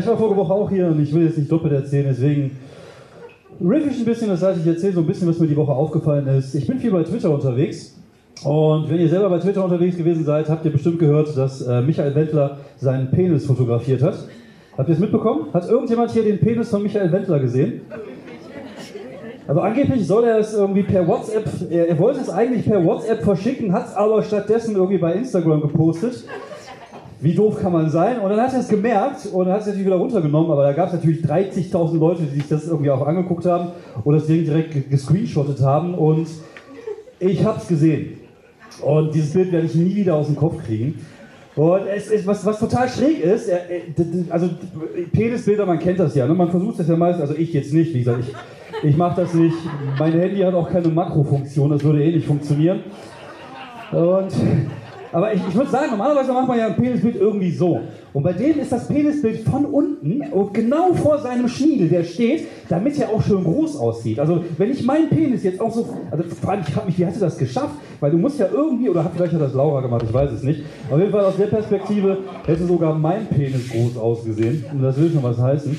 Ich war vorige Woche auch hier und ich will jetzt nicht doppelt erzählen, deswegen riff ich ein bisschen, das heißt, ich erzähle so ein bisschen, was mir die Woche aufgefallen ist. Ich bin viel bei Twitter unterwegs und wenn ihr selber bei Twitter unterwegs gewesen seid, habt ihr bestimmt gehört, dass äh, Michael Wendler seinen Penis fotografiert hat. Habt ihr es mitbekommen? Hat irgendjemand hier den Penis von Michael Wendler gesehen? Also angeblich soll er es irgendwie per WhatsApp, er, er wollte es eigentlich per WhatsApp verschicken, hat es aber stattdessen irgendwie bei Instagram gepostet. Wie doof kann man sein? Und dann hat er es gemerkt und hat es natürlich wieder runtergenommen, aber da gab es natürlich 30.000 Leute, die sich das irgendwie auch angeguckt haben und das Ding direkt gescreenshottet haben und ich habe es gesehen. Und dieses Bild werde ich nie wieder aus dem Kopf kriegen. Und es ist, was, was total schräg ist, also Penisbilder, man kennt das ja, ne? man versucht das ja meist, also ich jetzt nicht, wie gesagt, ich, ich mache das nicht. Mein Handy hat auch keine Makrofunktion, das würde eh nicht funktionieren. Und aber ich, ich würde sagen, normalerweise macht man ja ein Penisbild irgendwie so. Und bei dem ist das Penisbild von unten und genau vor seinem Schniedel, der steht, damit er auch schön groß aussieht. Also wenn ich meinen Penis jetzt auch so, also vor allem, ich frage mich, wie hat er das geschafft? Weil du musst ja irgendwie, oder hat, vielleicht hat das Laura gemacht, ich weiß es nicht. Auf jeden Fall aus der Perspektive hätte sogar mein Penis groß ausgesehen. Und das will schon was heißen.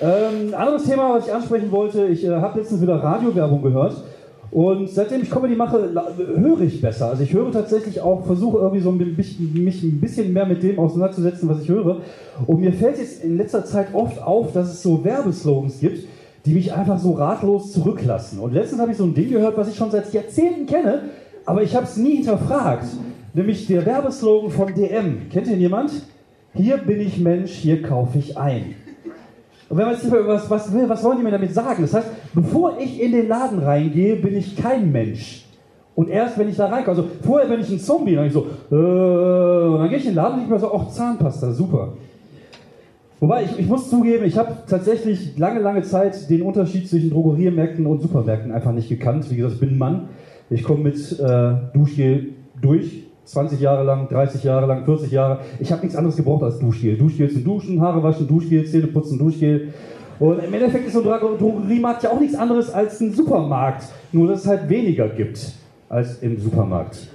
Ähm, anderes Thema, was ich ansprechen wollte, ich äh, habe letztens wieder Radiowerbung gehört. Und seitdem ich Comedy mache, höre ich besser. Also ich höre tatsächlich auch, versuche irgendwie so mich ein bisschen mehr mit dem auseinanderzusetzen, was ich höre. Und mir fällt jetzt in letzter Zeit oft auf, dass es so Werbeslogans gibt, die mich einfach so ratlos zurücklassen. Und letztens habe ich so ein Ding gehört, was ich schon seit Jahrzehnten kenne, aber ich habe es nie hinterfragt. Nämlich der Werbeslogan von DM. Kennt ihn jemand? Hier bin ich Mensch, hier kaufe ich ein. Und wenn man jetzt was, was will, was wollen die mir damit sagen? Das heißt, bevor ich in den Laden reingehe, bin ich kein Mensch. Und erst wenn ich da reinkomme, also vorher bin ich ein Zombie, dann ich so, äh, und dann gehe ich in den Laden und ich mir so, auch Zahnpasta, super. Wobei, ich, ich muss zugeben, ich habe tatsächlich lange, lange Zeit den Unterschied zwischen Drogeriemärkten und Supermärkten einfach nicht gekannt. Wie gesagt, ich bin ein Mann, ich komme mit äh, Duschgel durch 20 Jahre lang, 30 Jahre lang, 40 Jahre. Ich habe nichts anderes gebraucht als Duschgel. Duschgel zum Duschen, Haare waschen, Duschgel, Zähne putzen, Duschgel. Und im Endeffekt ist so ein Drogeriemarkt ja auch nichts anderes als ein Supermarkt. Nur, dass es halt weniger gibt als im Supermarkt.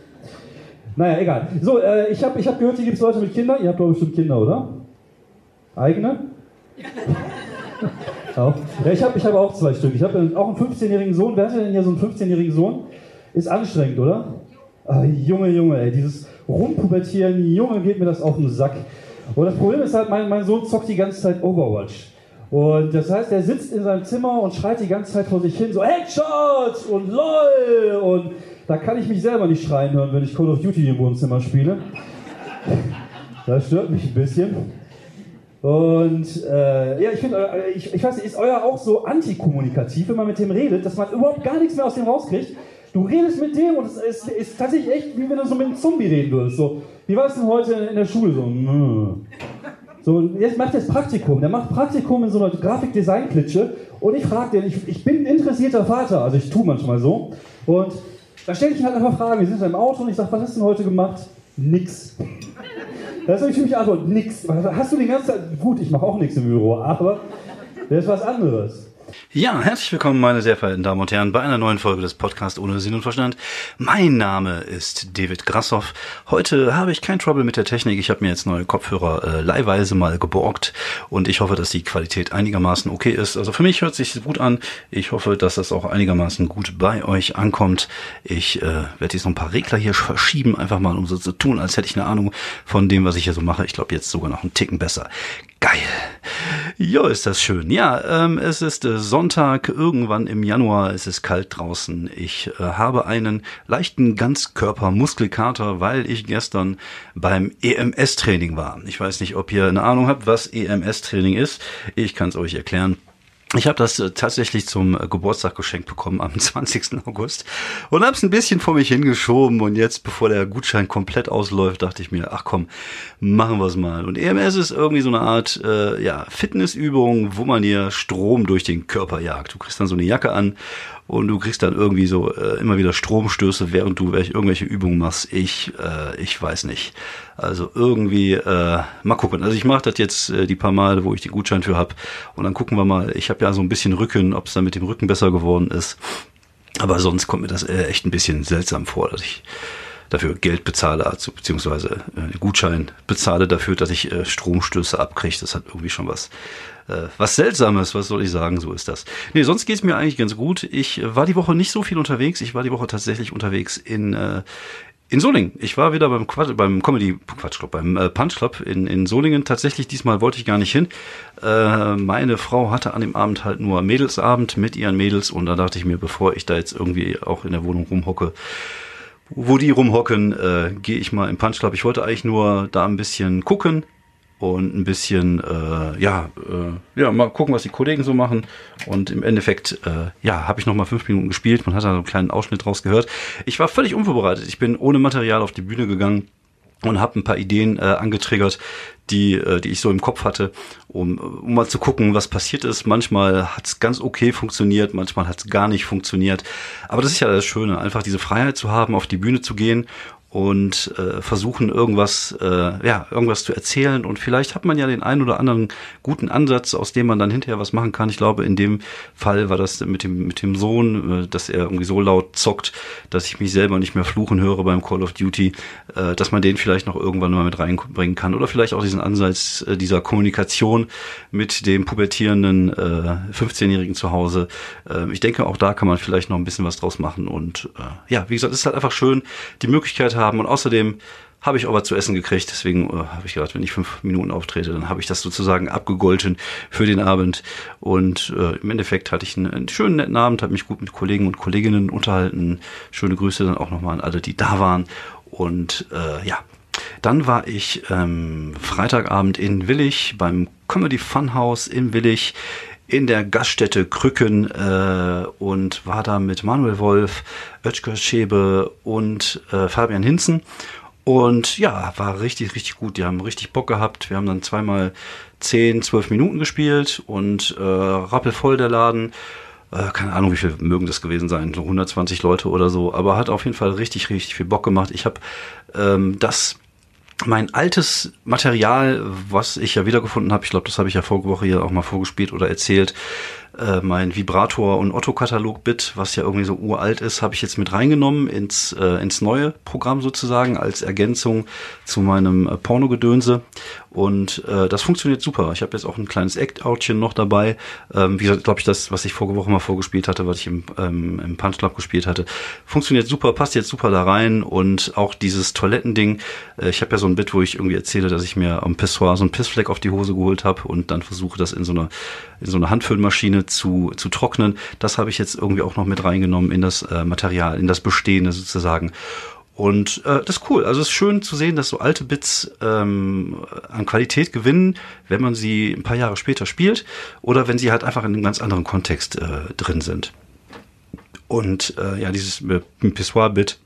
Naja, egal. So, äh, ich habe ich hab gehört, hier gibt es Leute mit Kindern. Ihr habt doch bestimmt Kinder, oder? Eigene? auch. Ja, ich habe ich hab auch zwei Stück. Ich habe auch einen 15-jährigen Sohn. Wer hat denn hier so einen 15-jährigen Sohn? Ist anstrengend, oder? Ah, Junge, Junge, ey, dieses Rumpubertieren, Junge, geht mir das auf den Sack. Und das Problem ist halt, mein, mein Sohn zockt die ganze Zeit Overwatch. Und das heißt, er sitzt in seinem Zimmer und schreit die ganze Zeit vor sich hin, so Headshot und LOL. Und da kann ich mich selber nicht schreien hören, wenn ich Call of Duty im Wohnzimmer spiele. Das stört mich ein bisschen. Und äh, ja, ich finde, äh, ich, ich weiß ist euer auch so antikommunikativ, wenn man mit dem redet, dass man überhaupt gar nichts mehr aus dem rauskriegt? Du redest mit dem und es ist, ist, tatsächlich echt, wie wenn du so mit einem Zombie reden würdest. So, wie war es denn heute in der Schule? So, so jetzt macht er das Praktikum. Der macht Praktikum in so einer Grafikdesign-Klitsche und ich frage den, ich, ich bin ein interessierter Vater, also ich tue manchmal so. Und da stelle ich halt einfach Fragen. Wir sind im Auto und ich sage, was hast du denn heute gemacht? Nix. Das ist natürlich für mich Antwort, nix. Hast du die ganze Zeit, gut, ich mache auch nichts im Büro, aber das ist was anderes. Ja, herzlich willkommen, meine sehr verehrten Damen und Herren, bei einer neuen Folge des Podcasts ohne Sinn und Verstand. Mein Name ist David Grassoff. Heute habe ich kein Trouble mit der Technik. Ich habe mir jetzt neue Kopfhörer äh, leihweise mal geborgt und ich hoffe, dass die Qualität einigermaßen okay ist. Also für mich hört sich gut an. Ich hoffe, dass das auch einigermaßen gut bei euch ankommt. Ich äh, werde jetzt noch ein paar Regler hier verschieben, einfach mal um so zu tun, als hätte ich eine Ahnung von dem, was ich hier so mache. Ich glaube jetzt sogar noch einen Ticken besser. Geil. Jo, ist das schön. Ja, ähm, es ist äh, Sonntag, irgendwann im Januar, es ist kalt draußen. Ich äh, habe einen leichten Ganzkörper-Muskelkater, weil ich gestern beim EMS-Training war. Ich weiß nicht, ob ihr eine Ahnung habt, was EMS-Training ist. Ich kann es euch erklären. Ich habe das äh, tatsächlich zum äh, Geburtstag geschenkt bekommen am 20. August und habe es ein bisschen vor mich hingeschoben und jetzt, bevor der Gutschein komplett ausläuft, dachte ich mir, ach komm, machen wir es mal. Und EMS ist irgendwie so eine Art äh, ja, Fitnessübung, wo man dir Strom durch den Körper jagt. Du kriegst dann so eine Jacke an und du kriegst dann irgendwie so äh, immer wieder Stromstöße, während du welche, irgendwelche Übungen machst. Ich, äh, ich weiß nicht. Also irgendwie, äh, mal gucken. Also ich mache das jetzt äh, die paar Male, wo ich den Gutschein für hab und dann gucken wir mal. Ich habe ja so ein bisschen Rücken, ob es dann mit dem Rücken besser geworden ist. Aber sonst kommt mir das äh, echt ein bisschen seltsam vor, dass ich dafür Geld bezahle, also, beziehungsweise äh, Gutschein bezahle dafür, dass ich äh, Stromstöße abkriege. Das hat irgendwie schon was, äh, was Seltsames, was soll ich sagen, so ist das. Nee, sonst geht's mir eigentlich ganz gut. Ich äh, war die Woche nicht so viel unterwegs. Ich war die Woche tatsächlich unterwegs in, äh, in Solingen. Ich war wieder beim, Quatsch, beim Comedy Quatsch Club, beim äh, Punch Club in, in Solingen. Tatsächlich diesmal wollte ich gar nicht hin. Äh, meine Frau hatte an dem Abend halt nur Mädelsabend mit ihren Mädels und da dachte ich mir, bevor ich da jetzt irgendwie auch in der Wohnung rumhocke, wo die rumhocken, äh, gehe ich mal im Punch Club. Ich wollte eigentlich nur da ein bisschen gucken, und ein bisschen, äh, ja, äh, ja, mal gucken, was die Kollegen so machen. Und im Endeffekt, äh, ja, habe ich noch mal fünf Minuten gespielt. Man hat da so einen kleinen Ausschnitt draus gehört. Ich war völlig unvorbereitet. Ich bin ohne Material auf die Bühne gegangen und habe ein paar Ideen äh, angetriggert, die, äh, die ich so im Kopf hatte, um, um mal zu gucken, was passiert ist. Manchmal hat es ganz okay funktioniert, manchmal hat es gar nicht funktioniert. Aber das ist ja das Schöne, einfach diese Freiheit zu haben, auf die Bühne zu gehen und äh, versuchen irgendwas, äh, ja, irgendwas zu erzählen. Und vielleicht hat man ja den einen oder anderen guten Ansatz, aus dem man dann hinterher was machen kann. Ich glaube, in dem Fall war das mit dem, mit dem Sohn, äh, dass er irgendwie so laut zockt, dass ich mich selber nicht mehr fluchen höre beim Call of Duty, äh, dass man den vielleicht noch irgendwann mal mit reinbringen kann. Oder vielleicht auch diesen Ansatz äh, dieser Kommunikation mit dem pubertierenden äh, 15-Jährigen zu Hause. Äh, ich denke, auch da kann man vielleicht noch ein bisschen was draus machen. Und äh, ja, wie gesagt, es ist halt einfach schön, die Möglichkeit haben, haben. Und außerdem habe ich aber zu essen gekriegt. Deswegen äh, habe ich gedacht, wenn ich fünf Minuten auftrete, dann habe ich das sozusagen abgegolten für den Abend. Und äh, im Endeffekt hatte ich einen, einen schönen, netten Abend, habe mich gut mit Kollegen und Kolleginnen unterhalten. Schöne Grüße dann auch nochmal an alle, die da waren. Und äh, ja, dann war ich ähm, Freitagabend in Willig beim Comedy Funhouse in Willig in der Gaststätte Krücken äh, und war da mit Manuel Wolf, Oetschker Schäbe und äh, Fabian Hinzen. Und ja, war richtig, richtig gut. Die haben richtig Bock gehabt. Wir haben dann zweimal 10, 12 Minuten gespielt und äh, rappelvoll der Laden. Äh, keine Ahnung, wie viel mögen das gewesen sein, so 120 Leute oder so. Aber hat auf jeden Fall richtig, richtig viel Bock gemacht. Ich habe ähm, das mein altes Material, was ich ja wiedergefunden habe, ich glaube, das habe ich ja vorige Woche hier auch mal vorgespielt oder erzählt, äh, mein Vibrator und Otto-Katalog-Bit, was ja irgendwie so uralt ist, habe ich jetzt mit reingenommen ins, äh, ins neue Programm sozusagen als Ergänzung zu meinem äh, Pornogedönse. Und äh, das funktioniert super. Ich habe jetzt auch ein kleines Act-Outchen noch dabei. Ähm, wie gesagt, glaube ich, das, was ich vorige Woche mal vorgespielt hatte, was ich im, ähm, im Punch Club gespielt hatte, funktioniert super, passt jetzt super da rein. Und auch dieses Toilettending, äh, ich habe ja so ein Bit, wo ich irgendwie erzähle, dass ich mir am Pissoir so ein Pissfleck auf die Hose geholt habe und dann versuche, das in so einer in so einer Handfüllmaschine zu, zu trocknen. Das habe ich jetzt irgendwie auch noch mit reingenommen in das äh, Material, in das Bestehende sozusagen. Und äh, das ist cool. Also es ist schön zu sehen, dass so alte Bits ähm, an Qualität gewinnen, wenn man sie ein paar Jahre später spielt oder wenn sie halt einfach in einem ganz anderen Kontext äh, drin sind. Und äh, ja, dieses äh, Pissoir-Bit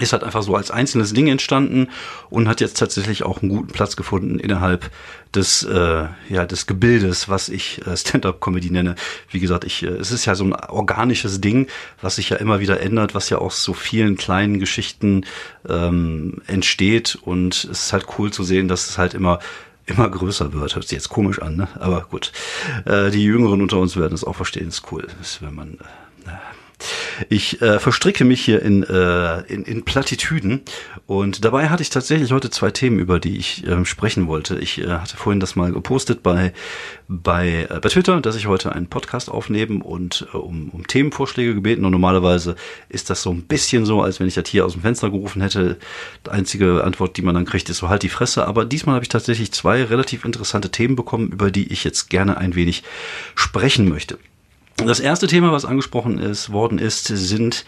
ist halt einfach so als einzelnes Ding entstanden und hat jetzt tatsächlich auch einen guten Platz gefunden innerhalb des äh, ja des Gebildes, was ich äh, Stand-up-Comedy nenne. Wie gesagt, ich äh, es ist ja so ein organisches Ding, was sich ja immer wieder ändert, was ja aus so vielen kleinen Geschichten ähm, entsteht und es ist halt cool zu sehen, dass es halt immer immer größer wird. Hört sich jetzt komisch an, ne? Aber gut. Äh, die Jüngeren unter uns werden es auch verstehen. Ist cool, ist, wenn man äh, ich äh, verstricke mich hier in, äh, in, in Plattitüden und dabei hatte ich tatsächlich heute zwei Themen, über die ich äh, sprechen wollte. Ich äh, hatte vorhin das mal gepostet bei, bei, äh, bei Twitter, dass ich heute einen Podcast aufnehmen und äh, um, um Themenvorschläge gebeten und normalerweise ist das so ein bisschen so, als wenn ich das hier aus dem Fenster gerufen hätte. Die einzige Antwort, die man dann kriegt, ist so halt die Fresse. Aber diesmal habe ich tatsächlich zwei relativ interessante Themen bekommen, über die ich jetzt gerne ein wenig sprechen möchte. Das erste Thema, was angesprochen ist, worden ist, sind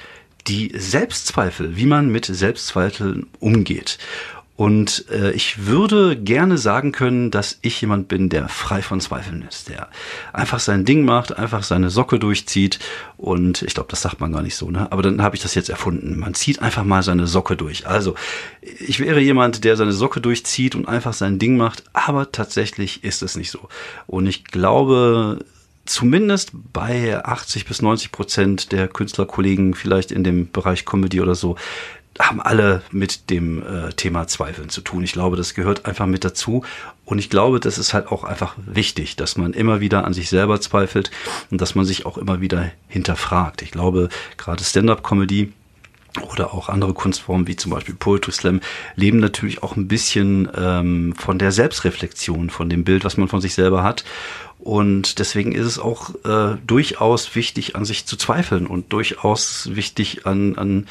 die Selbstzweifel, wie man mit Selbstzweifeln umgeht. Und äh, ich würde gerne sagen können, dass ich jemand bin, der frei von Zweifeln ist, der einfach sein Ding macht, einfach seine Socke durchzieht. Und ich glaube, das sagt man gar nicht so, ne? Aber dann habe ich das jetzt erfunden. Man zieht einfach mal seine Socke durch. Also, ich wäre jemand, der seine Socke durchzieht und einfach sein Ding macht, aber tatsächlich ist es nicht so. Und ich glaube, zumindest bei 80 bis 90 Prozent der Künstlerkollegen, vielleicht in dem Bereich Comedy oder so, haben alle mit dem äh, Thema Zweifeln zu tun. Ich glaube, das gehört einfach mit dazu. Und ich glaube, das ist halt auch einfach wichtig, dass man immer wieder an sich selber zweifelt und dass man sich auch immer wieder hinterfragt. Ich glaube, gerade Stand-up-Comedy oder auch andere Kunstformen wie zum Beispiel Poetry Slam leben natürlich auch ein bisschen ähm, von der Selbstreflexion, von dem Bild, was man von sich selber hat. Und deswegen ist es auch äh, durchaus wichtig, an sich zu zweifeln und durchaus wichtig, an, an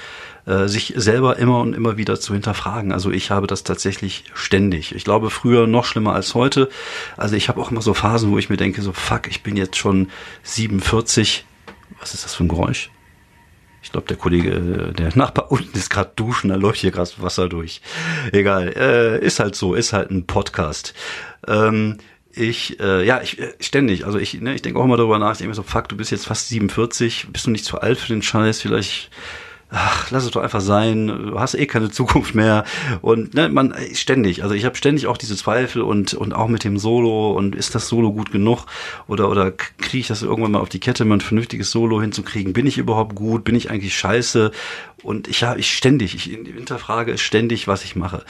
äh, sich selber immer und immer wieder zu hinterfragen. Also ich habe das tatsächlich ständig. Ich glaube, früher noch schlimmer als heute. Also ich habe auch immer so Phasen, wo ich mir denke, so fuck, ich bin jetzt schon 47. Was ist das für ein Geräusch? Ich glaube, der Kollege, äh, der Nachbar unten ist gerade duschen, da läuft hier gerade Wasser durch. Egal, äh, ist halt so, ist halt ein Podcast. Ähm, ich, äh, ja, ich äh, ständig, also ich, ne, ich denke auch immer darüber nach, ich denke mir so, fuck, du bist jetzt fast 47, bist du nicht zu alt für den Scheiß, vielleicht ach, lass es doch einfach sein, du hast eh keine Zukunft mehr. Und ne, man ständig, also ich habe ständig auch diese Zweifel und, und auch mit dem Solo und ist das Solo gut genug oder, oder kriege ich das irgendwann mal auf die Kette, mal ein vernünftiges Solo hinzukriegen? Bin ich überhaupt gut? Bin ich eigentlich scheiße? Und ich habe ich ständig, ich hinterfrage ständig, was ich mache.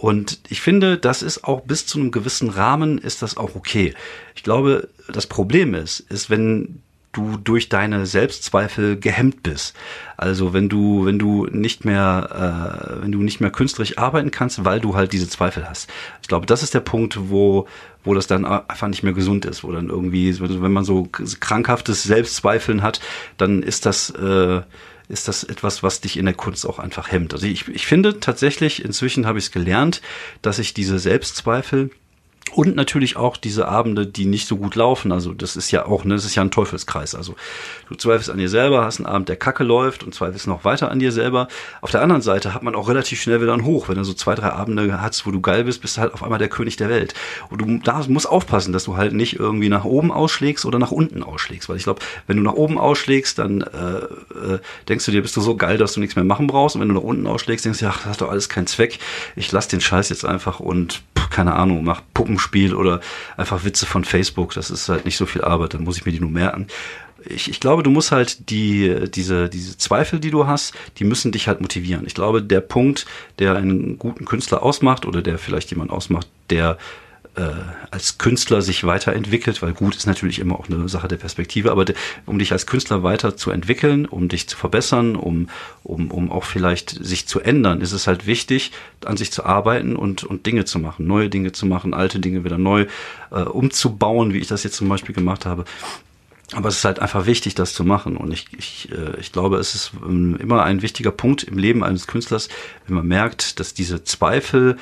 Und ich finde, das ist auch bis zu einem gewissen Rahmen ist das auch okay. Ich glaube, das Problem ist, ist, wenn du durch deine Selbstzweifel gehemmt bist. Also wenn du, wenn du nicht mehr, äh, wenn du nicht mehr künstlerisch arbeiten kannst, weil du halt diese Zweifel hast. Ich glaube, das ist der Punkt, wo, wo das dann einfach nicht mehr gesund ist, wo dann irgendwie, wenn man so krankhaftes Selbstzweifeln hat, dann ist das, äh, ist das etwas, was dich in der Kunst auch einfach hemmt. Also ich, ich finde tatsächlich, inzwischen habe ich es gelernt, dass ich diese Selbstzweifel und natürlich auch diese Abende, die nicht so gut laufen. Also das ist ja auch, ne, das ist ja ein Teufelskreis. Also du zweifelst an dir selber, hast einen Abend, der Kacke läuft und zweifelst noch weiter an dir selber. Auf der anderen Seite hat man auch relativ schnell wieder einen Hoch. Wenn du so zwei, drei Abende hast, wo du geil bist, bist du halt auf einmal der König der Welt. Und du da musst aufpassen, dass du halt nicht irgendwie nach oben ausschlägst oder nach unten ausschlägst. Weil ich glaube, wenn du nach oben ausschlägst, dann äh, äh, denkst du dir, bist du so geil, dass du nichts mehr machen brauchst. Und wenn du nach unten ausschlägst, denkst du, ach, das hat doch alles keinen Zweck. Ich lass den Scheiß jetzt einfach und keine Ahnung, mach Puppen Spiel oder einfach Witze von Facebook. Das ist halt nicht so viel Arbeit, dann muss ich mir die nur merken. Ich, ich glaube, du musst halt die, diese, diese Zweifel, die du hast, die müssen dich halt motivieren. Ich glaube, der Punkt, der einen guten Künstler ausmacht oder der vielleicht jemand ausmacht, der äh, als Künstler sich weiterentwickelt, weil gut ist natürlich immer auch eine Sache der Perspektive, aber de, um dich als Künstler weiterzuentwickeln, um dich zu verbessern, um, um, um auch vielleicht sich zu ändern, ist es halt wichtig, an sich zu arbeiten und, und Dinge zu machen, neue Dinge zu machen, alte Dinge wieder neu äh, umzubauen, wie ich das jetzt zum Beispiel gemacht habe. Aber es ist halt einfach wichtig, das zu machen. Und ich, ich, äh, ich glaube, es ist ähm, immer ein wichtiger Punkt im Leben eines Künstlers, wenn man merkt, dass diese Zweifel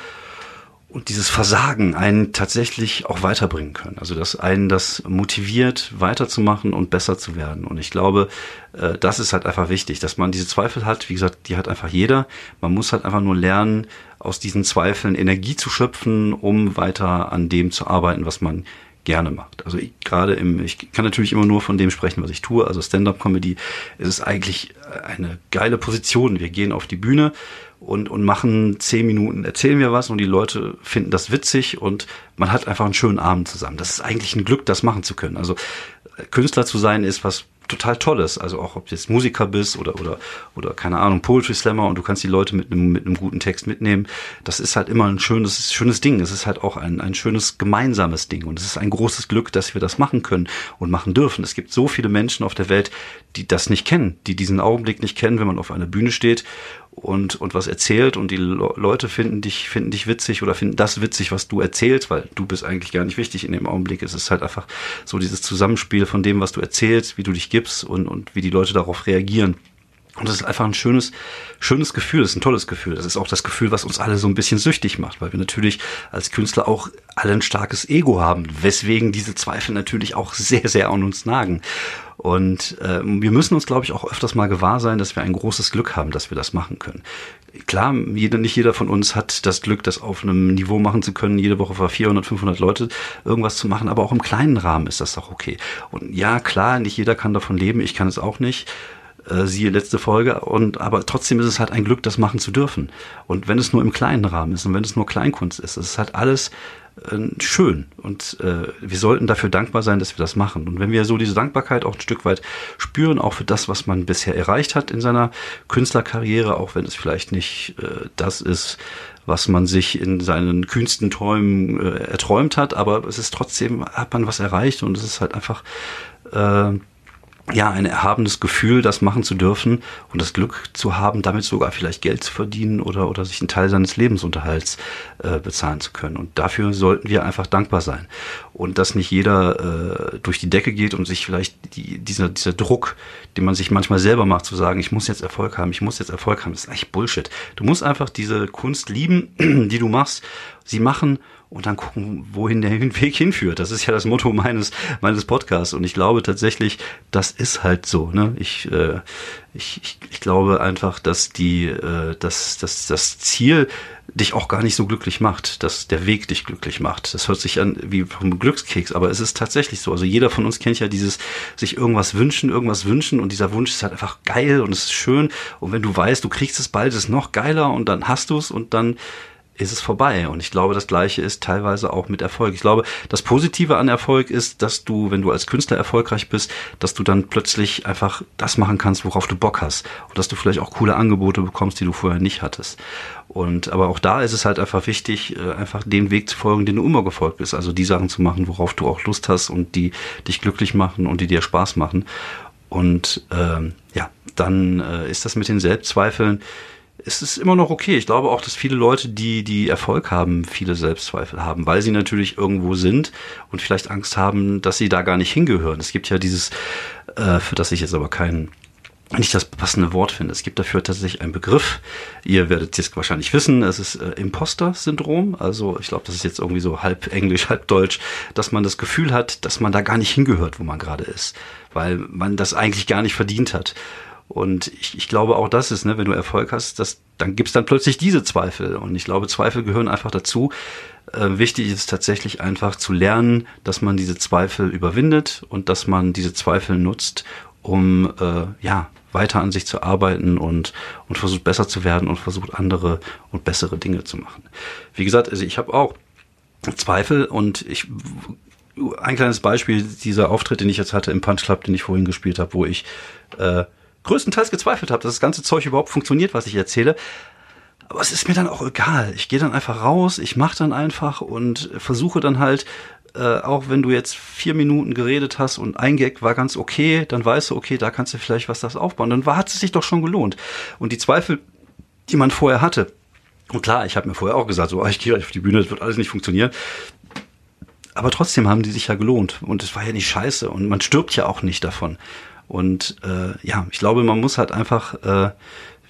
und dieses Versagen einen tatsächlich auch weiterbringen können. Also dass einen das motiviert, weiterzumachen und besser zu werden. Und ich glaube, äh, das ist halt einfach wichtig, dass man diese Zweifel hat. Wie gesagt, die hat einfach jeder. Man muss halt einfach nur lernen, aus diesen Zweifeln Energie zu schöpfen, um weiter an dem zu arbeiten, was man gerne macht. Also ich, gerade im, ich kann natürlich immer nur von dem sprechen, was ich tue. Also Stand-up-Comedy ist eigentlich eine geile Position. Wir gehen auf die Bühne und, und machen zehn Minuten, erzählen wir was und die Leute finden das witzig und man hat einfach einen schönen Abend zusammen. Das ist eigentlich ein Glück, das machen zu können. Also äh, Künstler zu sein ist was total Tolles. Also auch ob du jetzt Musiker bist oder oder oder keine Ahnung Poetry Slammer und du kannst die Leute mit einem mit einem guten Text mitnehmen. Das ist halt immer ein schönes schönes Ding. Es ist halt auch ein ein schönes gemeinsames Ding und es ist ein großes Glück, dass wir das machen können und machen dürfen. Es gibt so viele Menschen auf der Welt, die das nicht kennen, die diesen Augenblick nicht kennen, wenn man auf einer Bühne steht und, und was erzählt und die Le Leute finden dich, finden dich witzig oder finden das witzig, was du erzählst, weil du bist eigentlich gar nicht wichtig in dem Augenblick. Es ist halt einfach so dieses Zusammenspiel von dem, was du erzählst, wie du dich gibst und, und wie die Leute darauf reagieren. Und das ist einfach ein schönes, schönes Gefühl, das ist ein tolles Gefühl. Das ist auch das Gefühl, was uns alle so ein bisschen süchtig macht, weil wir natürlich als Künstler auch alle ein starkes Ego haben, weswegen diese Zweifel natürlich auch sehr, sehr an uns nagen. Und äh, wir müssen uns, glaube ich, auch öfters mal gewahr sein, dass wir ein großes Glück haben, dass wir das machen können. Klar, jeder, nicht jeder von uns hat das Glück, das auf einem Niveau machen zu können, jede Woche vor 400, 500 Leute irgendwas zu machen, aber auch im kleinen Rahmen ist das doch okay. Und ja, klar, nicht jeder kann davon leben, ich kann es auch nicht äh, siehe letzte Folge. Und aber trotzdem ist es halt ein Glück, das machen zu dürfen. Und wenn es nur im kleinen Rahmen ist und wenn es nur Kleinkunst ist, es ist halt alles äh, schön und äh, wir sollten dafür dankbar sein, dass wir das machen. Und wenn wir so diese Dankbarkeit auch ein Stück weit spüren, auch für das, was man bisher erreicht hat in seiner Künstlerkarriere, auch wenn es vielleicht nicht äh, das ist, was man sich in seinen kühnsten Träumen äh, erträumt hat, aber es ist trotzdem, hat man was erreicht und es ist halt einfach äh, ja, ein erhabenes Gefühl, das machen zu dürfen und das Glück zu haben, damit sogar vielleicht Geld zu verdienen oder, oder sich einen Teil seines Lebensunterhalts äh, bezahlen zu können. Und dafür sollten wir einfach dankbar sein. Und dass nicht jeder äh, durch die Decke geht und sich vielleicht die, dieser, dieser Druck, den man sich manchmal selber macht, zu sagen, ich muss jetzt Erfolg haben, ich muss jetzt Erfolg haben, ist eigentlich Bullshit. Du musst einfach diese Kunst lieben, die du machst, sie machen und dann gucken, wohin der Weg hinführt. Das ist ja das Motto meines meines Podcasts und ich glaube tatsächlich, das ist halt so. Ne? Ich, äh, ich, ich, ich glaube einfach, dass die, äh, dass, dass das Ziel dich auch gar nicht so glücklich macht, dass der Weg dich glücklich macht. Das hört sich an wie vom Glückskeks, aber es ist tatsächlich so. Also jeder von uns kennt ja dieses sich irgendwas wünschen, irgendwas wünschen und dieser Wunsch ist halt einfach geil und es ist schön und wenn du weißt, du kriegst es bald, ist es noch geiler und dann hast du es und dann ist es vorbei. Und ich glaube, das Gleiche ist teilweise auch mit Erfolg. Ich glaube, das Positive an Erfolg ist, dass du, wenn du als Künstler erfolgreich bist, dass du dann plötzlich einfach das machen kannst, worauf du Bock hast. Und dass du vielleicht auch coole Angebote bekommst, die du vorher nicht hattest. Und aber auch da ist es halt einfach wichtig, äh, einfach den Weg zu folgen, den du immer gefolgt bist. Also die Sachen zu machen, worauf du auch Lust hast und die dich glücklich machen und die dir Spaß machen. Und ähm, ja, dann äh, ist das mit den Selbstzweifeln es ist immer noch okay. Ich glaube auch, dass viele Leute, die, die Erfolg haben, viele Selbstzweifel haben, weil sie natürlich irgendwo sind und vielleicht Angst haben, dass sie da gar nicht hingehören. Es gibt ja dieses, äh, für das ich jetzt aber kein, nicht das passende Wort finde. Es gibt dafür tatsächlich einen Begriff. Ihr werdet es wahrscheinlich wissen. Es ist äh, Imposter-Syndrom. Also ich glaube, das ist jetzt irgendwie so halb Englisch, halb Deutsch, dass man das Gefühl hat, dass man da gar nicht hingehört, wo man gerade ist, weil man das eigentlich gar nicht verdient hat. Und ich, ich glaube auch das ist, ne, wenn du Erfolg hast, das, dann gibt's dann plötzlich diese Zweifel. Und ich glaube, Zweifel gehören einfach dazu. Äh, wichtig ist tatsächlich einfach zu lernen, dass man diese Zweifel überwindet und dass man diese Zweifel nutzt, um äh, ja weiter an sich zu arbeiten und, und versucht besser zu werden und versucht andere und bessere Dinge zu machen. Wie gesagt, also ich habe auch Zweifel und ich ein kleines Beispiel dieser Auftritt, den ich jetzt hatte im Punch Club, den ich vorhin gespielt habe, wo ich äh, größtenteils gezweifelt habe, dass das ganze Zeug überhaupt funktioniert, was ich erzähle. Aber es ist mir dann auch egal. Ich gehe dann einfach raus, ich mache dann einfach und versuche dann halt, äh, auch wenn du jetzt vier Minuten geredet hast und ein Gag war ganz okay, dann weißt du, okay, da kannst du vielleicht was das aufbauen. Dann war, hat es sich doch schon gelohnt. Und die Zweifel, die man vorher hatte, und klar, ich habe mir vorher auch gesagt, so, oh, ich gehe auf die Bühne, das wird alles nicht funktionieren. Aber trotzdem haben die sich ja gelohnt. Und es war ja nicht scheiße. Und man stirbt ja auch nicht davon. Und äh, ja, ich glaube, man muss halt einfach, äh,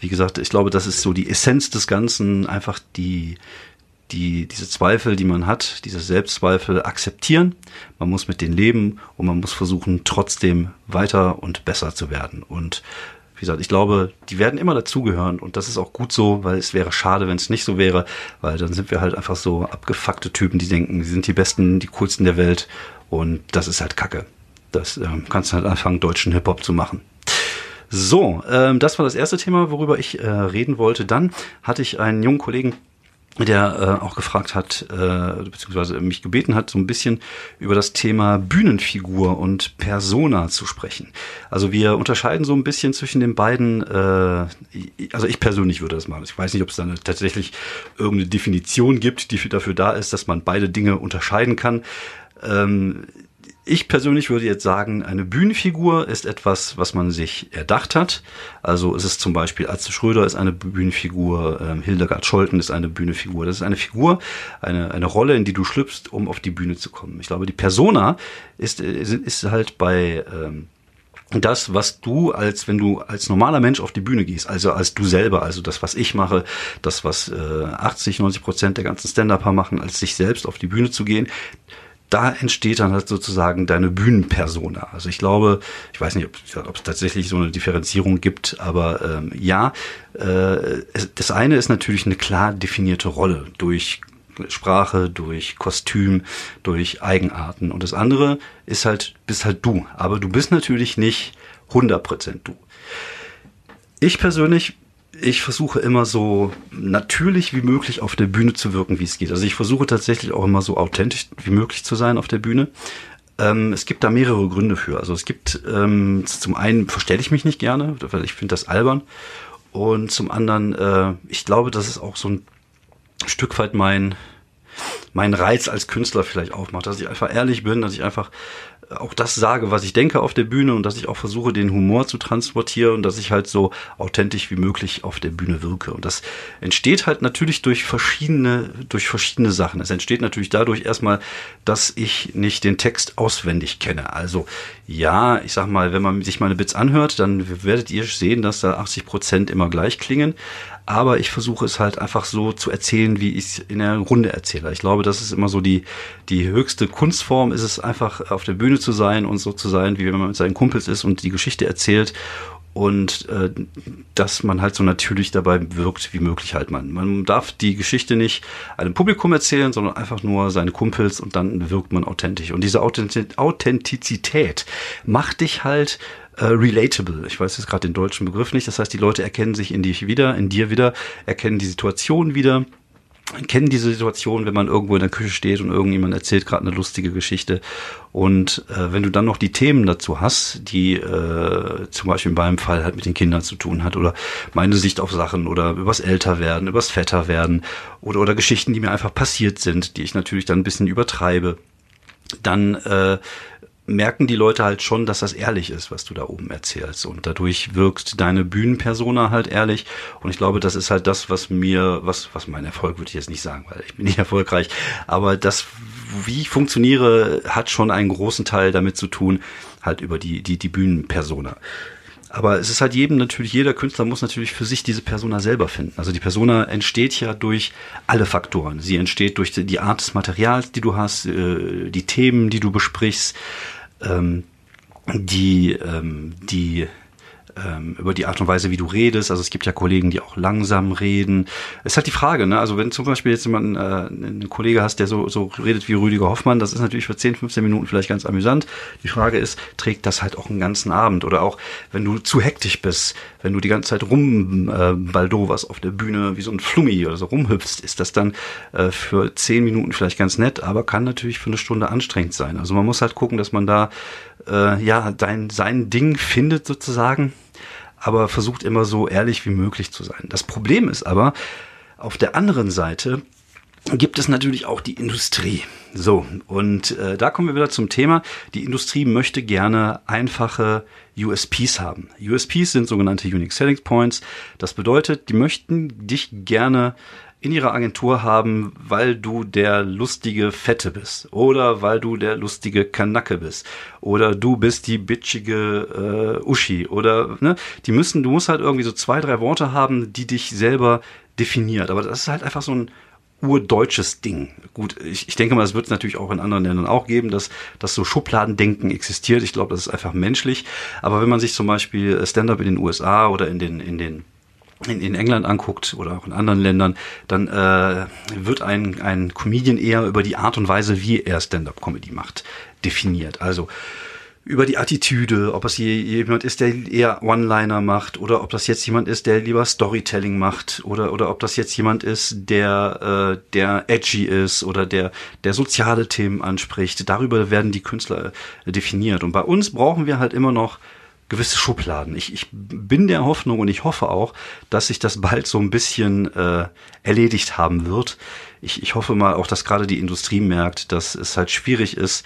wie gesagt, ich glaube, das ist so die Essenz des Ganzen, einfach die, die, diese Zweifel, die man hat, diese Selbstzweifel akzeptieren. Man muss mit denen leben und man muss versuchen, trotzdem weiter und besser zu werden. Und wie gesagt, ich glaube, die werden immer dazugehören und das ist auch gut so, weil es wäre schade, wenn es nicht so wäre, weil dann sind wir halt einfach so abgefuckte Typen, die denken, sie sind die Besten, die coolsten der Welt und das ist halt Kacke. Das ähm, kannst du halt anfangen, deutschen Hip-Hop zu machen. So, ähm, das war das erste Thema, worüber ich äh, reden wollte. Dann hatte ich einen jungen Kollegen, der äh, auch gefragt hat, äh, beziehungsweise mich gebeten hat, so ein bisschen über das Thema Bühnenfigur und Persona zu sprechen. Also wir unterscheiden so ein bisschen zwischen den beiden, äh, also ich persönlich würde das machen. Ich weiß nicht, ob es da eine, tatsächlich irgendeine Definition gibt, die dafür da ist, dass man beide Dinge unterscheiden kann. Ähm, ich persönlich würde jetzt sagen, eine Bühnenfigur ist etwas, was man sich erdacht hat. Also es ist zum Beispiel Atze Schröder ist eine Bühnenfigur, ähm, Hildegard Scholten ist eine Bühnenfigur. Das ist eine Figur, eine, eine Rolle, in die du schlüpfst, um auf die Bühne zu kommen. Ich glaube, die Persona ist, ist, ist halt bei ähm, das, was du als, wenn du als normaler Mensch auf die Bühne gehst, also als du selber, also das, was ich mache, das, was äh, 80, 90 Prozent der ganzen Stand-Upper machen, als sich selbst auf die Bühne zu gehen, da entsteht dann halt sozusagen deine Bühnenpersona. Also ich glaube, ich weiß nicht, ob, ob es tatsächlich so eine Differenzierung gibt, aber ähm, ja, äh, das eine ist natürlich eine klar definierte Rolle durch Sprache, durch Kostüm, durch Eigenarten. Und das andere ist halt, bist halt du. Aber du bist natürlich nicht 100% du. Ich persönlich ich versuche immer so natürlich wie möglich auf der Bühne zu wirken, wie es geht. Also ich versuche tatsächlich auch immer so authentisch wie möglich zu sein auf der Bühne. Ähm, es gibt da mehrere Gründe für. Also es gibt ähm, zum einen verstelle ich mich nicht gerne, weil ich finde das albern. Und zum anderen, äh, ich glaube, das ist auch so ein Stück weit mein, meinen Reiz als Künstler vielleicht aufmacht, dass ich einfach ehrlich bin, dass ich einfach auch das sage, was ich denke auf der Bühne und dass ich auch versuche, den Humor zu transportieren und dass ich halt so authentisch wie möglich auf der Bühne wirke. Und das entsteht halt natürlich durch verschiedene, durch verschiedene Sachen. Es entsteht natürlich dadurch erstmal, dass ich nicht den Text auswendig kenne. Also ja, ich sag mal, wenn man sich meine Bits anhört, dann werdet ihr sehen, dass da 80 Prozent immer gleich klingen aber ich versuche es halt einfach so zu erzählen, wie ich es in der Runde erzähle. Ich glaube, das ist immer so die, die höchste Kunstform, ist es einfach auf der Bühne zu sein und so zu sein, wie wenn man mit seinen Kumpels ist und die Geschichte erzählt und äh, dass man halt so natürlich dabei wirkt wie möglich halt man. Man darf die Geschichte nicht einem Publikum erzählen, sondern einfach nur seine Kumpels und dann wirkt man authentisch. Und diese Authentizität macht dich halt äh, relatable. Ich weiß jetzt gerade den deutschen Begriff nicht. Das heißt, die Leute erkennen sich in dich wieder, in dir wieder, erkennen die Situation wieder kennen diese Situation, wenn man irgendwo in der Küche steht und irgendjemand erzählt gerade eine lustige Geschichte. Und äh, wenn du dann noch die Themen dazu hast, die äh, zum Beispiel in meinem Fall halt mit den Kindern zu tun hat oder meine Sicht auf Sachen oder übers Älterwerden, übers Vetterwerden oder, oder Geschichten, die mir einfach passiert sind, die ich natürlich dann ein bisschen übertreibe, dann äh, merken die Leute halt schon, dass das ehrlich ist, was du da oben erzählst. Und dadurch wirkt deine Bühnenpersona halt ehrlich. Und ich glaube, das ist halt das, was mir, was, was mein Erfolg würde ich jetzt nicht sagen, weil ich bin nicht erfolgreich. Aber das, wie ich funktioniere, hat schon einen großen Teil damit zu tun, halt über die, die, die Bühnenpersona. Aber es ist halt jedem natürlich, jeder Künstler muss natürlich für sich diese Persona selber finden. Also die Persona entsteht ja durch alle Faktoren. Sie entsteht durch die Art des Materials, die du hast, äh, die Themen, die du besprichst, ähm, die, ähm, die ähm, über die Art und Weise, wie du redest. Also es gibt ja Kollegen, die auch langsam reden. Es ist halt die Frage, ne? Also wenn zum Beispiel jetzt jemand, äh, einen Kollege hast, der so, so redet wie Rüdiger Hoffmann, das ist natürlich für 10, 15 Minuten vielleicht ganz amüsant. Die Frage ist, trägt das halt auch einen ganzen Abend? Oder auch, wenn du zu hektisch bist, wenn du die ganze Zeit rum äh, auf der Bühne wie so ein Flummi oder so rumhüpfst, ist das dann äh, für 10 Minuten vielleicht ganz nett, aber kann natürlich für eine Stunde anstrengend sein. Also man muss halt gucken, dass man da äh, ja dein sein Ding findet sozusagen aber versucht immer so ehrlich wie möglich zu sein. Das Problem ist aber, auf der anderen Seite gibt es natürlich auch die Industrie. So, und äh, da kommen wir wieder zum Thema. Die Industrie möchte gerne einfache USPs haben. USPs sind sogenannte Unique Selling Points. Das bedeutet, die möchten dich gerne in ihrer Agentur haben, weil du der lustige Fette bist oder weil du der lustige Kanacke bist oder du bist die bitchige äh, Uschi oder ne, die müssen, du musst halt irgendwie so zwei, drei Worte haben, die dich selber definiert. Aber das ist halt einfach so ein urdeutsches Ding. Gut, ich, ich denke mal, es wird es natürlich auch in anderen Ländern auch geben, dass, dass so Schubladendenken existiert. Ich glaube, das ist einfach menschlich. Aber wenn man sich zum Beispiel Stand-up in den USA oder in den, in den in, in England anguckt oder auch in anderen Ländern, dann äh, wird ein, ein Comedian eher über die Art und Weise, wie er Stand-up-Comedy macht, definiert. Also über die Attitüde, ob es jemand ist, der eher One-Liner macht oder ob das jetzt jemand ist, der lieber Storytelling macht oder oder ob das jetzt jemand ist, der äh, der edgy ist oder der der soziale Themen anspricht. Darüber werden die Künstler definiert und bei uns brauchen wir halt immer noch gewisse Schubladen. Ich, ich bin der Hoffnung und ich hoffe auch, dass sich das bald so ein bisschen äh, erledigt haben wird. Ich, ich hoffe mal auch, dass gerade die Industrie merkt, dass es halt schwierig ist,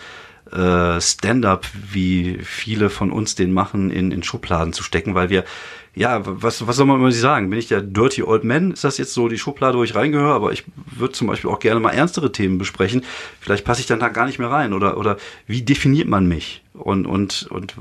äh, Stand-up, wie viele von uns den machen, in, in Schubladen zu stecken, weil wir ja, was, was soll man immer sagen? Bin ich der Dirty Old Man? Ist das jetzt so die Schublade, wo ich reingehöre? Aber ich würde zum Beispiel auch gerne mal ernstere Themen besprechen. Vielleicht passe ich dann da gar nicht mehr rein. Oder, oder wie definiert man mich? Und, und, und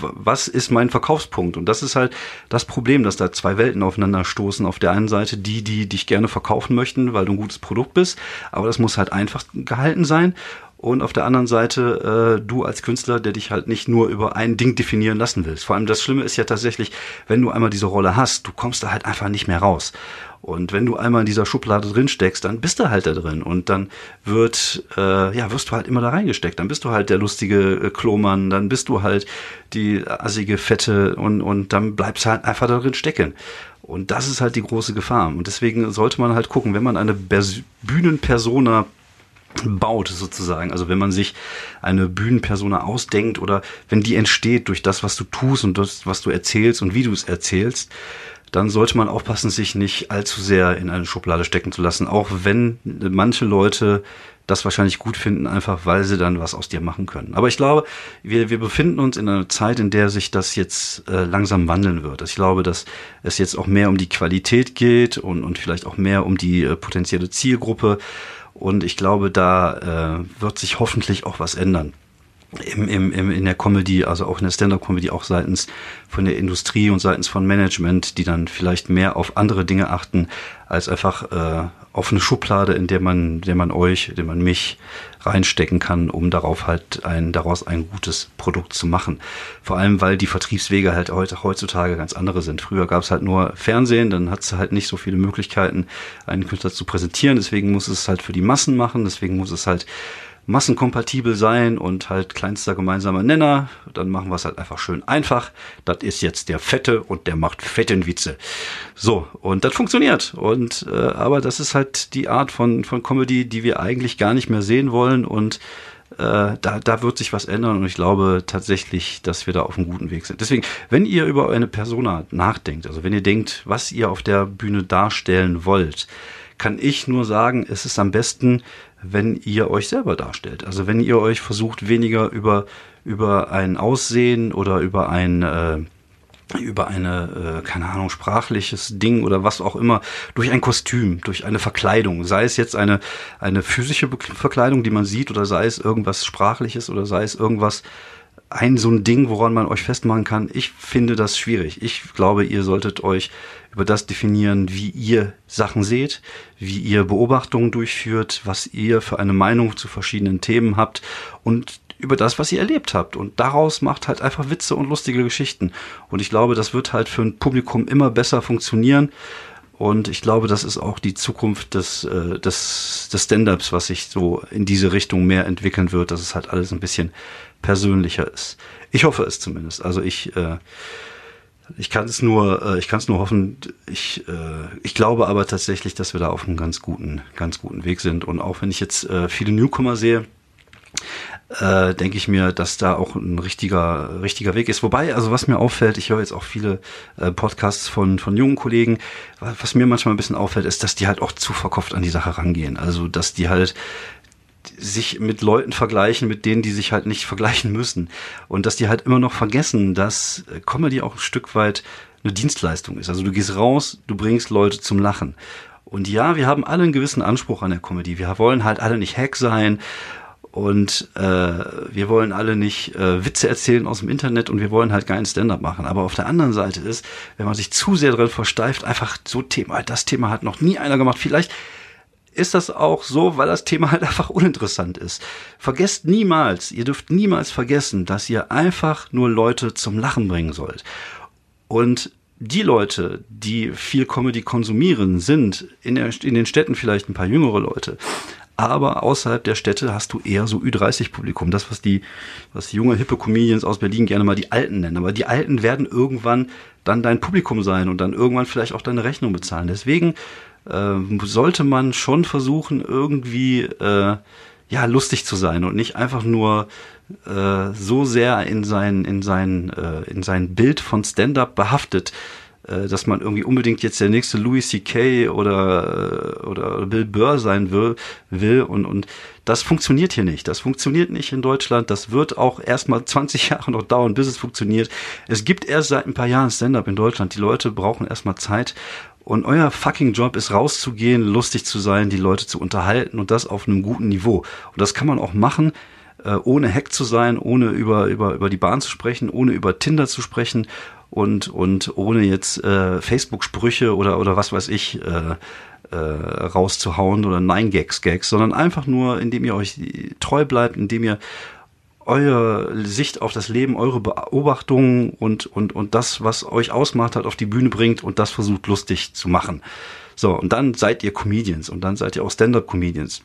was ist mein Verkaufspunkt? Und das ist halt das Problem, dass da zwei Welten aufeinander stoßen. Auf der einen Seite die, die dich gerne verkaufen möchten, weil du ein gutes Produkt bist. Aber das muss halt einfach gehalten sein und auf der anderen Seite äh, du als Künstler, der dich halt nicht nur über ein Ding definieren lassen willst. Vor allem das Schlimme ist ja tatsächlich, wenn du einmal diese Rolle hast, du kommst da halt einfach nicht mehr raus. Und wenn du einmal in dieser Schublade drin steckst, dann bist du halt da drin und dann wird äh, ja wirst du halt immer da reingesteckt. Dann bist du halt der lustige äh, Klomann, dann bist du halt die assige Fette und und dann bleibst du halt einfach da drin stecken. Und das ist halt die große Gefahr. Und deswegen sollte man halt gucken, wenn man eine Bühnenpersona baut sozusagen. Also wenn man sich eine Bühnenpersona ausdenkt oder wenn die entsteht durch das, was du tust und das, was du erzählst und wie du es erzählst, dann sollte man aufpassen, sich nicht allzu sehr in eine Schublade stecken zu lassen, auch wenn manche Leute das wahrscheinlich gut finden, einfach weil sie dann was aus dir machen können. Aber ich glaube, wir, wir befinden uns in einer Zeit, in der sich das jetzt äh, langsam wandeln wird. Ich glaube, dass es jetzt auch mehr um die Qualität geht und, und vielleicht auch mehr um die äh, potenzielle Zielgruppe. Und ich glaube, da äh, wird sich hoffentlich auch was ändern im, im, im, in der Comedy, also auch in der Stand-up-Comedy, auch seitens von der Industrie und seitens von Management, die dann vielleicht mehr auf andere Dinge achten, als einfach äh, auf eine Schublade, in der man, der man euch, in der man mich reinstecken kann, um darauf halt ein, daraus ein gutes Produkt zu machen. Vor allem, weil die Vertriebswege halt heute, heutzutage ganz andere sind. Früher gab es halt nur Fernsehen, dann hat es halt nicht so viele Möglichkeiten, einen Künstler zu präsentieren. Deswegen muss es halt für die Massen machen, deswegen muss es halt massenkompatibel sein und halt kleinster gemeinsamer Nenner. Dann machen wir es halt einfach schön einfach. Das ist jetzt der Fette und der macht fetten Witze. So, und das funktioniert. Und äh, aber das ist halt die Art von, von Comedy, die wir eigentlich gar nicht mehr sehen wollen. Und äh, da, da wird sich was ändern und ich glaube tatsächlich, dass wir da auf einem guten Weg sind. Deswegen, wenn ihr über eine Persona nachdenkt, also wenn ihr denkt, was ihr auf der Bühne darstellen wollt, kann ich nur sagen, es ist am besten, wenn ihr euch selber darstellt. Also wenn ihr euch versucht, weniger über, über ein Aussehen oder über ein äh, über eine, äh, keine Ahnung, sprachliches Ding oder was auch immer, durch ein Kostüm, durch eine Verkleidung, sei es jetzt eine, eine physische Verkleidung, die man sieht, oder sei es irgendwas Sprachliches oder sei es irgendwas, ein so ein Ding, woran man euch festmachen kann. Ich finde das schwierig. Ich glaube, ihr solltet euch über das definieren, wie ihr Sachen seht, wie ihr Beobachtungen durchführt, was ihr für eine Meinung zu verschiedenen Themen habt und über das, was ihr erlebt habt. Und daraus macht halt einfach Witze und lustige Geschichten. Und ich glaube, das wird halt für ein Publikum immer besser funktionieren. Und ich glaube, das ist auch die Zukunft des, äh, des, des Stand-ups, was sich so in diese Richtung mehr entwickeln wird, dass es halt alles ein bisschen persönlicher ist. Ich hoffe es zumindest. Also ich, äh, ich kann es nur, äh, ich kann es nur hoffen. Ich, äh, ich glaube aber tatsächlich, dass wir da auf einem ganz guten, ganz guten Weg sind. Und auch wenn ich jetzt äh, viele Newcomer sehe, äh, denke ich mir, dass da auch ein richtiger, richtiger Weg ist. Wobei, also was mir auffällt, ich höre jetzt auch viele äh, Podcasts von, von jungen Kollegen, was mir manchmal ein bisschen auffällt, ist, dass die halt auch zu verkopft an die Sache rangehen. Also, dass die halt sich mit Leuten vergleichen, mit denen die sich halt nicht vergleichen müssen. Und dass die halt immer noch vergessen, dass äh, Comedy auch ein Stück weit eine Dienstleistung ist. Also du gehst raus, du bringst Leute zum Lachen. Und ja, wir haben alle einen gewissen Anspruch an der Comedy. Wir wollen halt alle nicht Hack sein und äh, wir wollen alle nicht äh, Witze erzählen aus dem Internet und wir wollen halt keinen Stand-up machen. Aber auf der anderen Seite ist, wenn man sich zu sehr drin versteift, einfach so Thema, das Thema hat noch nie einer gemacht. Vielleicht ist das auch so, weil das Thema halt einfach uninteressant ist. Vergesst niemals, ihr dürft niemals vergessen, dass ihr einfach nur Leute zum Lachen bringen sollt. Und die Leute, die viel Comedy konsumieren, sind in, der, in den Städten vielleicht ein paar jüngere Leute. Aber außerhalb der Städte hast du eher so Ü30-Publikum. Das, was die, was die junge, hippe Comedians aus Berlin gerne mal die Alten nennen. Aber die Alten werden irgendwann dann dein Publikum sein und dann irgendwann vielleicht auch deine Rechnung bezahlen. Deswegen sollte man schon versuchen, irgendwie äh, ja lustig zu sein und nicht einfach nur äh, so sehr in sein in sein äh, in sein Bild von Stand-up behaftet, dass man irgendwie unbedingt jetzt der nächste Louis C.K. oder oder Bill Burr sein will will und und das funktioniert hier nicht. Das funktioniert nicht in Deutschland. Das wird auch erstmal 20 Jahre noch dauern, bis es funktioniert. Es gibt erst seit ein paar Jahren Stand-up in Deutschland. Die Leute brauchen erstmal Zeit und euer fucking Job ist rauszugehen, lustig zu sein, die Leute zu unterhalten und das auf einem guten Niveau. Und das kann man auch machen, äh, ohne Hack zu sein, ohne über, über, über die Bahn zu sprechen, ohne über Tinder zu sprechen und, und ohne jetzt äh, Facebook-Sprüche oder, oder was weiß ich äh, äh, rauszuhauen oder Nein-Gags-Gags, sondern einfach nur, indem ihr euch treu bleibt, indem ihr eure Sicht auf das Leben, eure Beobachtungen und, und, und das, was euch ausmacht, hat auf die Bühne bringt und das versucht lustig zu machen. So, und dann seid ihr Comedians und dann seid ihr auch Stand-up-Comedians.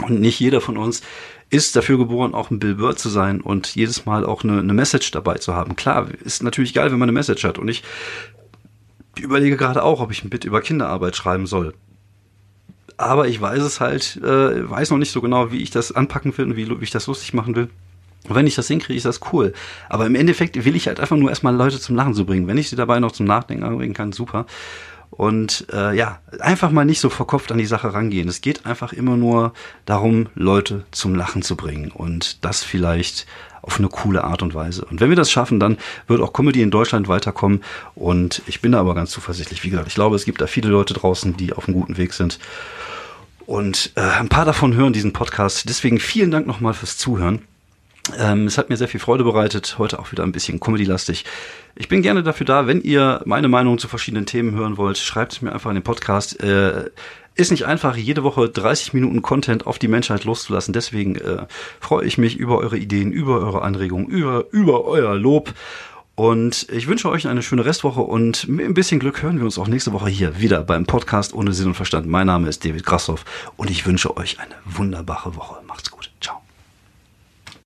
Und nicht jeder von uns ist dafür geboren, auch ein Bill Burr zu sein und jedes Mal auch eine, eine Message dabei zu haben. Klar, ist natürlich geil, wenn man eine Message hat. Und ich überlege gerade auch, ob ich ein Bit über Kinderarbeit schreiben soll. Aber ich weiß es halt, äh, weiß noch nicht so genau, wie ich das anpacken will und wie, wie ich das lustig machen will. Und wenn ich das hinkriege, ist das cool. Aber im Endeffekt will ich halt einfach nur erstmal Leute zum Lachen zu bringen. Wenn ich sie dabei noch zum Nachdenken anbringen kann, super. Und äh, ja, einfach mal nicht so verkopft an die Sache rangehen. Es geht einfach immer nur darum, Leute zum Lachen zu bringen. Und das vielleicht auf eine coole Art und Weise. Und wenn wir das schaffen, dann wird auch Comedy in Deutschland weiterkommen. Und ich bin da aber ganz zuversichtlich. Wie gesagt, ich glaube, es gibt da viele Leute draußen, die auf einem guten Weg sind. Und äh, ein paar davon hören diesen Podcast. Deswegen vielen Dank nochmal fürs Zuhören. Ähm, es hat mir sehr viel Freude bereitet. Heute auch wieder ein bisschen Comedy-lastig. Ich bin gerne dafür da, wenn ihr meine Meinung zu verschiedenen Themen hören wollt, schreibt mir einfach in den Podcast. Äh, ist nicht einfach, jede Woche 30 Minuten Content auf die Menschheit loszulassen. Deswegen äh, freue ich mich über eure Ideen, über eure Anregungen, über, über euer Lob. Und ich wünsche euch eine schöne Restwoche und mit ein bisschen Glück hören wir uns auch nächste Woche hier wieder beim Podcast ohne Sinn und Verstand. Mein Name ist David Grassoff und ich wünsche euch eine wunderbare Woche. Macht's gut.